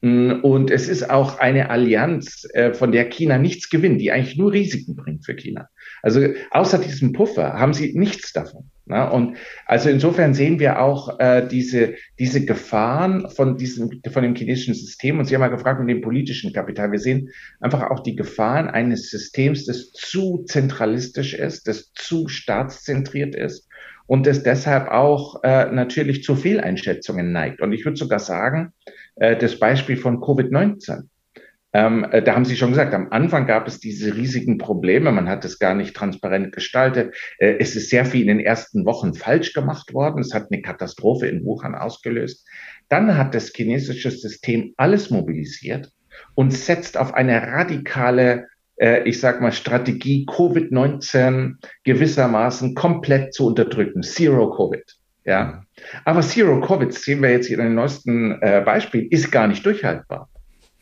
Und es ist auch eine Allianz, äh, von der China nichts gewinnt, die eigentlich nur Risiken bringt für China. Also außer diesem Puffer haben sie nichts davon. Ne? Und also insofern sehen wir auch äh, diese, diese Gefahren von diesem, von dem chinesischen System. Und Sie haben mal gefragt mit dem politischen Kapital. Wir sehen einfach auch die Gefahren eines Systems, das zu zentralistisch ist, das zu staatszentriert ist und das deshalb auch äh, natürlich zu Fehleinschätzungen neigt. Und ich würde sogar sagen, äh, das Beispiel von Covid-19 ähm, äh, da haben Sie schon gesagt, am Anfang gab es diese riesigen Probleme. Man hat es gar nicht transparent gestaltet. Äh, es ist sehr viel in den ersten Wochen falsch gemacht worden. Es hat eine Katastrophe in Wuhan ausgelöst. Dann hat das chinesische System alles mobilisiert und setzt auf eine radikale, äh, ich sag mal, Strategie, Covid-19 gewissermaßen komplett zu unterdrücken. Zero Covid. Ja. Aber Zero Covid, sehen wir jetzt hier in den neuesten äh, Beispiel, ist gar nicht durchhaltbar.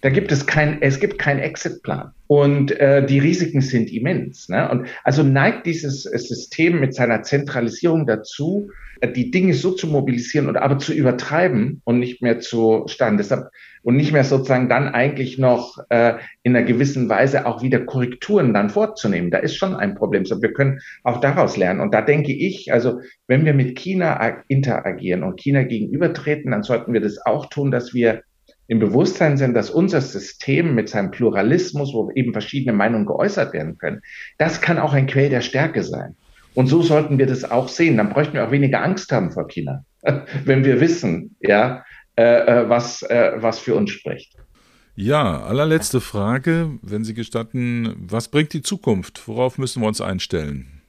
Da gibt es kein, es gibt keinen Exitplan. Und äh, die Risiken sind immens. Ne? Und also neigt dieses System mit seiner Zentralisierung dazu, äh, die Dinge so zu mobilisieren und aber zu übertreiben und nicht mehr zu stand. Deshalb und nicht mehr sozusagen dann eigentlich noch äh, in einer gewissen Weise auch wieder Korrekturen dann vorzunehmen. Da ist schon ein Problem. So, wir können auch daraus lernen. Und da denke ich, also wenn wir mit China interagieren und China gegenübertreten, dann sollten wir das auch tun, dass wir im Bewusstsein sind, dass unser System mit seinem Pluralismus, wo eben verschiedene Meinungen geäußert werden können, das kann auch ein Quell der Stärke sein. Und so sollten wir das auch sehen. Dann bräuchten wir auch weniger Angst haben vor China, wenn wir wissen, ja, äh, äh, was, äh, was für uns spricht. Ja, allerletzte Frage, wenn Sie gestatten, was bringt die Zukunft? Worauf müssen wir uns einstellen?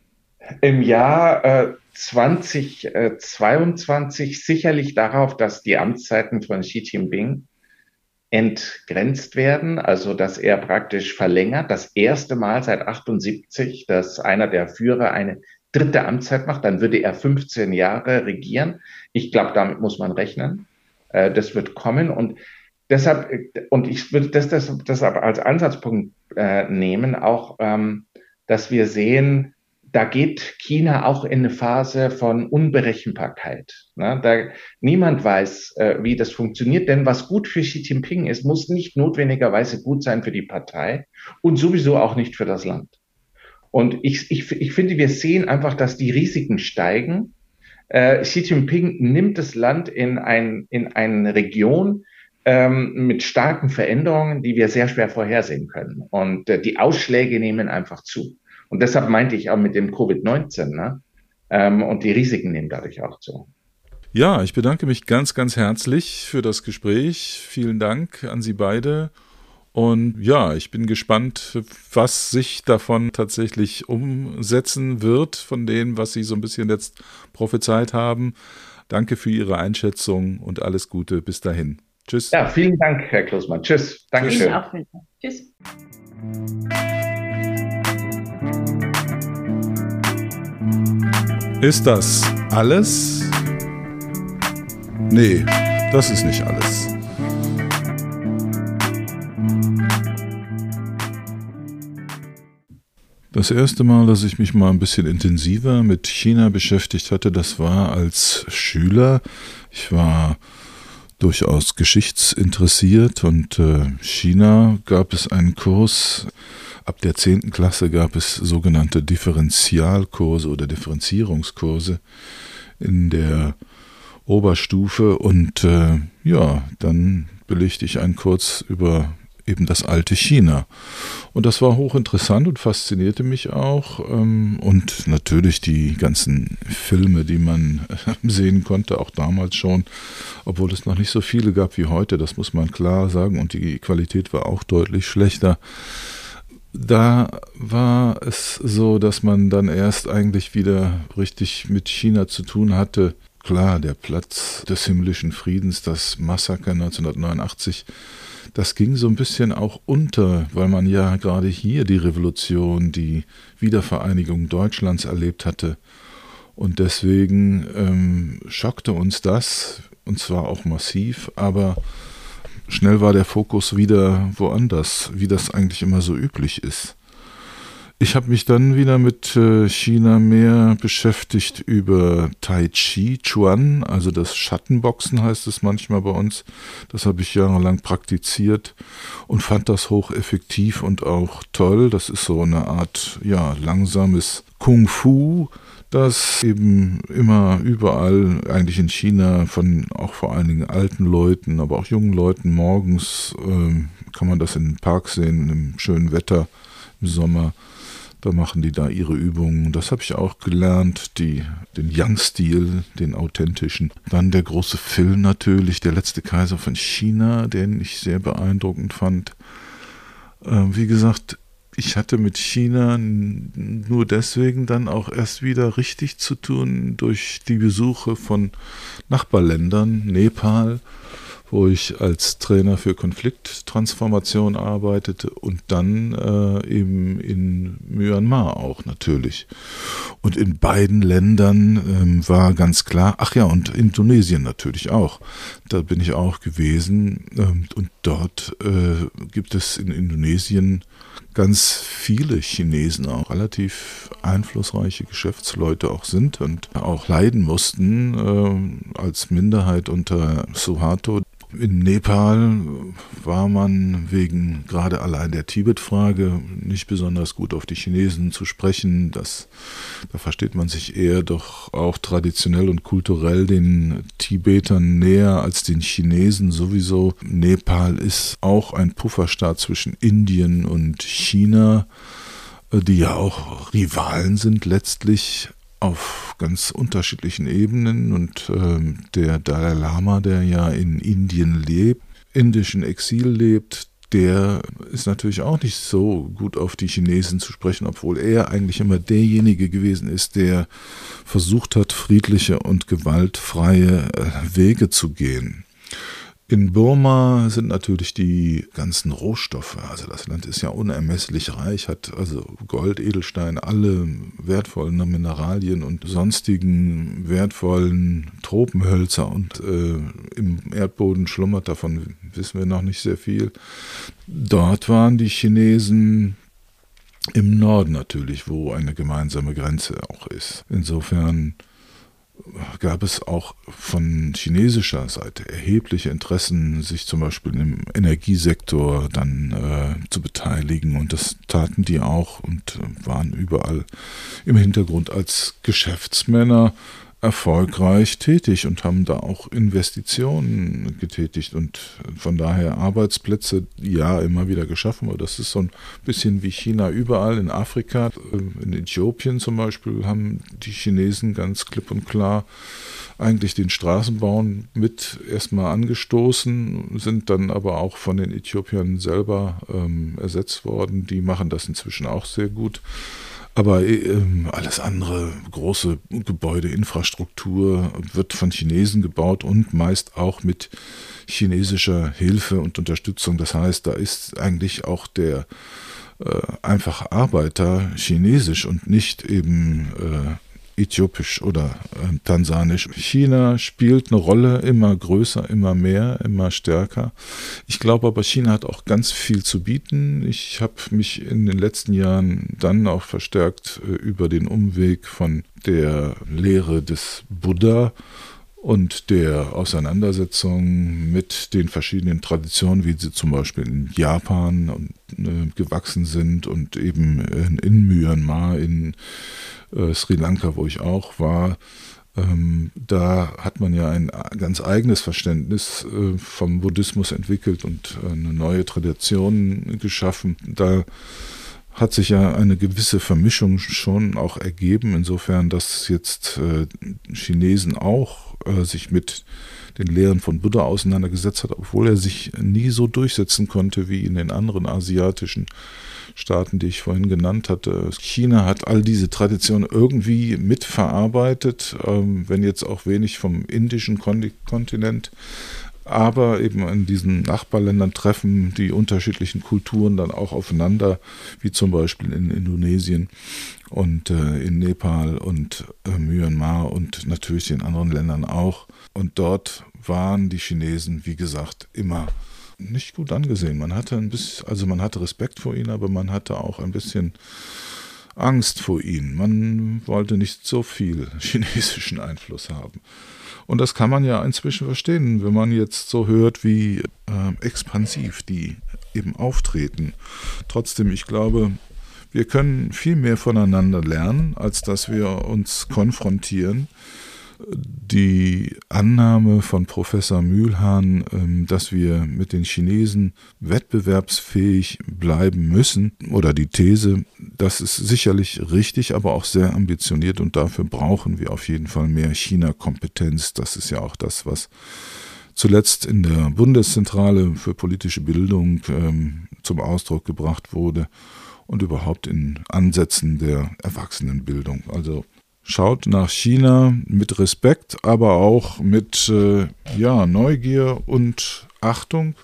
Im Jahr äh, 2022 sicherlich darauf, dass die Amtszeiten von Xi Jinping entgrenzt werden, also dass er praktisch verlängert, das erste Mal seit 78, dass einer der Führer eine dritte Amtszeit macht, dann würde er 15 Jahre regieren. Ich glaube, damit muss man rechnen. Äh, das wird kommen und deshalb, und ich würde das, das, das als Ansatzpunkt äh, nehmen, auch, ähm, dass wir sehen, da geht China auch in eine Phase von Unberechenbarkeit. Ne? Da niemand weiß, äh, wie das funktioniert, denn was gut für Xi Jinping ist, muss nicht notwendigerweise gut sein für die Partei und sowieso auch nicht für das Land. Und ich, ich, ich finde, wir sehen einfach, dass die Risiken steigen. Äh, Xi Jinping nimmt das Land in, ein, in eine Region, ähm, mit starken Veränderungen, die wir sehr schwer vorhersehen können. Und äh, die Ausschläge nehmen einfach zu. Und deshalb meinte ich auch mit dem Covid-19, ne? Ähm, und die Risiken nehmen dadurch auch zu. Ja, ich bedanke mich ganz, ganz herzlich für das Gespräch. Vielen Dank an Sie beide. Und ja, ich bin gespannt, was sich davon tatsächlich umsetzen wird, von dem, was Sie so ein bisschen jetzt prophezeit haben. Danke für Ihre Einschätzung und alles Gute. Bis dahin. Tschüss. Ja, vielen Dank, Herr Klusmann. Tschüss. Dankeschön. Auch Tschüss. Ist das alles? Nee, das ist nicht alles. Das erste Mal, dass ich mich mal ein bisschen intensiver mit China beschäftigt hatte, das war als Schüler. Ich war durchaus geschichtsinteressiert und äh, China gab es einen Kurs. Ab der 10. Klasse gab es sogenannte Differentialkurse oder Differenzierungskurse in der Oberstufe und äh, ja, dann belegte ich einen Kurs über eben das alte China. Und das war hochinteressant und faszinierte mich auch. Ähm, und natürlich die ganzen Filme, die man sehen konnte, auch damals schon, obwohl es noch nicht so viele gab wie heute, das muss man klar sagen. Und die Qualität war auch deutlich schlechter. Da war es so, dass man dann erst eigentlich wieder richtig mit China zu tun hatte. Klar, der Platz des himmlischen Friedens, das Massaker 1989 das ging so ein bisschen auch unter, weil man ja gerade hier die Revolution, die Wiedervereinigung Deutschlands erlebt hatte. Und deswegen ähm, schockte uns das, und zwar auch massiv, aber schnell war der Fokus wieder woanders, wie das eigentlich immer so üblich ist. Ich habe mich dann wieder mit äh, China mehr beschäftigt über Tai Chi Chuan, also das Schattenboxen heißt es manchmal bei uns. Das habe ich jahrelang praktiziert und fand das hocheffektiv und auch toll. Das ist so eine Art, ja, langsames Kung Fu, das eben immer überall, eigentlich in China, von auch vor allen Dingen alten Leuten, aber auch jungen Leuten morgens, äh, kann man das in den Park sehen, im schönen Wetter im Sommer da machen die da ihre Übungen. Das habe ich auch gelernt, die, den Yang-Stil, den authentischen. Dann der große Film natürlich, der letzte Kaiser von China, den ich sehr beeindruckend fand. Äh, wie gesagt, ich hatte mit China nur deswegen dann auch erst wieder richtig zu tun durch die Besuche von Nachbarländern, Nepal, wo ich als Trainer für Konflikttransformation arbeitete und dann äh, eben in Myanmar auch natürlich. Und in beiden Ländern ähm, war ganz klar, ach ja, und Indonesien natürlich auch. Da bin ich auch gewesen ähm, und dort äh, gibt es in Indonesien ganz viele Chinesen auch relativ einflussreiche Geschäftsleute auch sind und auch leiden mussten äh, als Minderheit unter Suharto. In Nepal war man wegen gerade allein der Tibet-Frage nicht besonders gut auf die Chinesen zu sprechen. Das, da versteht man sich eher doch auch traditionell und kulturell den Tibetern näher als den Chinesen sowieso. Nepal ist auch ein Pufferstaat zwischen Indien und China, die ja auch Rivalen sind letztlich auf ganz unterschiedlichen Ebenen und äh, der Dalai Lama, der ja in Indien lebt, indischen Exil lebt, der ist natürlich auch nicht so gut auf die Chinesen zu sprechen, obwohl er eigentlich immer derjenige gewesen ist, der versucht hat, friedliche und gewaltfreie äh, Wege zu gehen. In Burma sind natürlich die ganzen Rohstoffe, also das Land ist ja unermesslich reich, hat also Gold, Edelstein, alle wertvollen Mineralien und sonstigen wertvollen Tropenhölzer und äh, im Erdboden schlummert davon, wissen wir noch nicht sehr viel. Dort waren die Chinesen im Norden natürlich, wo eine gemeinsame Grenze auch ist. Insofern gab es auch von chinesischer Seite erhebliche Interessen, sich zum Beispiel im Energiesektor dann äh, zu beteiligen. Und das taten die auch und waren überall im Hintergrund als Geschäftsmänner erfolgreich tätig und haben da auch Investitionen getätigt und von daher Arbeitsplätze ja immer wieder geschaffen. Aber das ist so ein bisschen wie China überall in Afrika. In Äthiopien zum Beispiel haben die Chinesen ganz klipp und klar eigentlich den Straßenbau mit erstmal angestoßen, sind dann aber auch von den Äthiopiern selber ähm, ersetzt worden. Die machen das inzwischen auch sehr gut. Aber äh, alles andere, große Gebäude, Infrastruktur wird von Chinesen gebaut und meist auch mit chinesischer Hilfe und Unterstützung. Das heißt, da ist eigentlich auch der äh, einfache Arbeiter chinesisch und nicht eben äh, äthiopisch oder äh, tansanisch. China spielt eine Rolle immer größer, immer mehr, immer stärker. Ich glaube aber, China hat auch ganz viel zu bieten. Ich habe mich in den letzten Jahren dann auch verstärkt äh, über den Umweg von der Lehre des Buddha und der Auseinandersetzung mit den verschiedenen Traditionen, wie sie zum Beispiel in Japan äh, gewachsen sind und eben in, in Myanmar, in äh, Sri Lanka, wo ich auch war, ähm, da hat man ja ein ganz eigenes Verständnis äh, vom Buddhismus entwickelt und eine neue Tradition geschaffen. Da hat sich ja eine gewisse Vermischung schon auch ergeben, insofern, dass jetzt äh, Chinesen auch äh, sich mit den Lehren von Buddha auseinandergesetzt hat, obwohl er sich nie so durchsetzen konnte wie in den anderen asiatischen Staaten, die ich vorhin genannt hatte. China hat all diese Traditionen irgendwie mitverarbeitet, ähm, wenn jetzt auch wenig vom indischen Kontinent. Aber eben in diesen Nachbarländern treffen die unterschiedlichen Kulturen dann auch aufeinander, wie zum Beispiel in Indonesien und äh, in Nepal und äh, Myanmar und natürlich in anderen Ländern auch. Und dort waren die Chinesen, wie gesagt, immer nicht gut angesehen. Man hatte ein bisschen, also man hatte Respekt vor ihnen, aber man hatte auch ein bisschen Angst vor ihnen. Man wollte nicht so viel chinesischen Einfluss haben. Und das kann man ja inzwischen verstehen, wenn man jetzt so hört, wie äh, expansiv die eben auftreten. Trotzdem, ich glaube, wir können viel mehr voneinander lernen, als dass wir uns konfrontieren die Annahme von Professor Mühlhahn, ähm, dass wir mit den Chinesen wettbewerbsfähig bleiben müssen, oder die These, das ist sicherlich richtig, aber auch sehr ambitioniert und dafür brauchen wir auf jeden Fall mehr China-Kompetenz. Das ist ja auch das, was zuletzt in der Bundeszentrale für politische Bildung ähm, zum Ausdruck gebracht wurde und überhaupt in Ansätzen der Erwachsenenbildung. Also schaut nach China mit Respekt, aber auch mit äh, ja, Neugier und Achtung,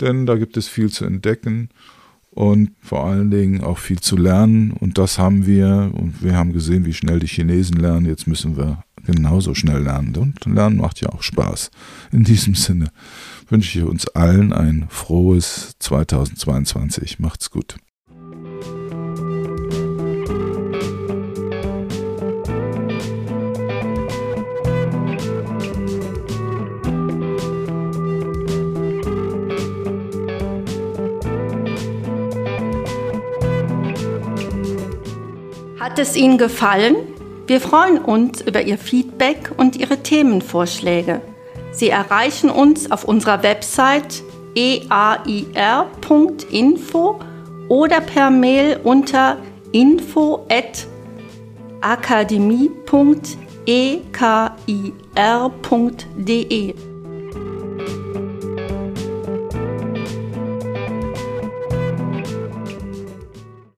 denn da gibt es viel zu entdecken und vor allen Dingen auch viel zu lernen. Und das haben wir und wir haben gesehen, wie schnell die Chinesen lernen. Jetzt müssen wir genauso schnell lernen. Und Lernen macht ja auch Spaß. In diesem Sinne wünsche ich uns allen ein frohes 2022. Macht's gut. Hat es Ihnen gefallen? Wir freuen uns über Ihr Feedback und Ihre Themenvorschläge. Sie erreichen uns auf unserer Website eair.info oder per Mail unter info@akademie.ekir.de.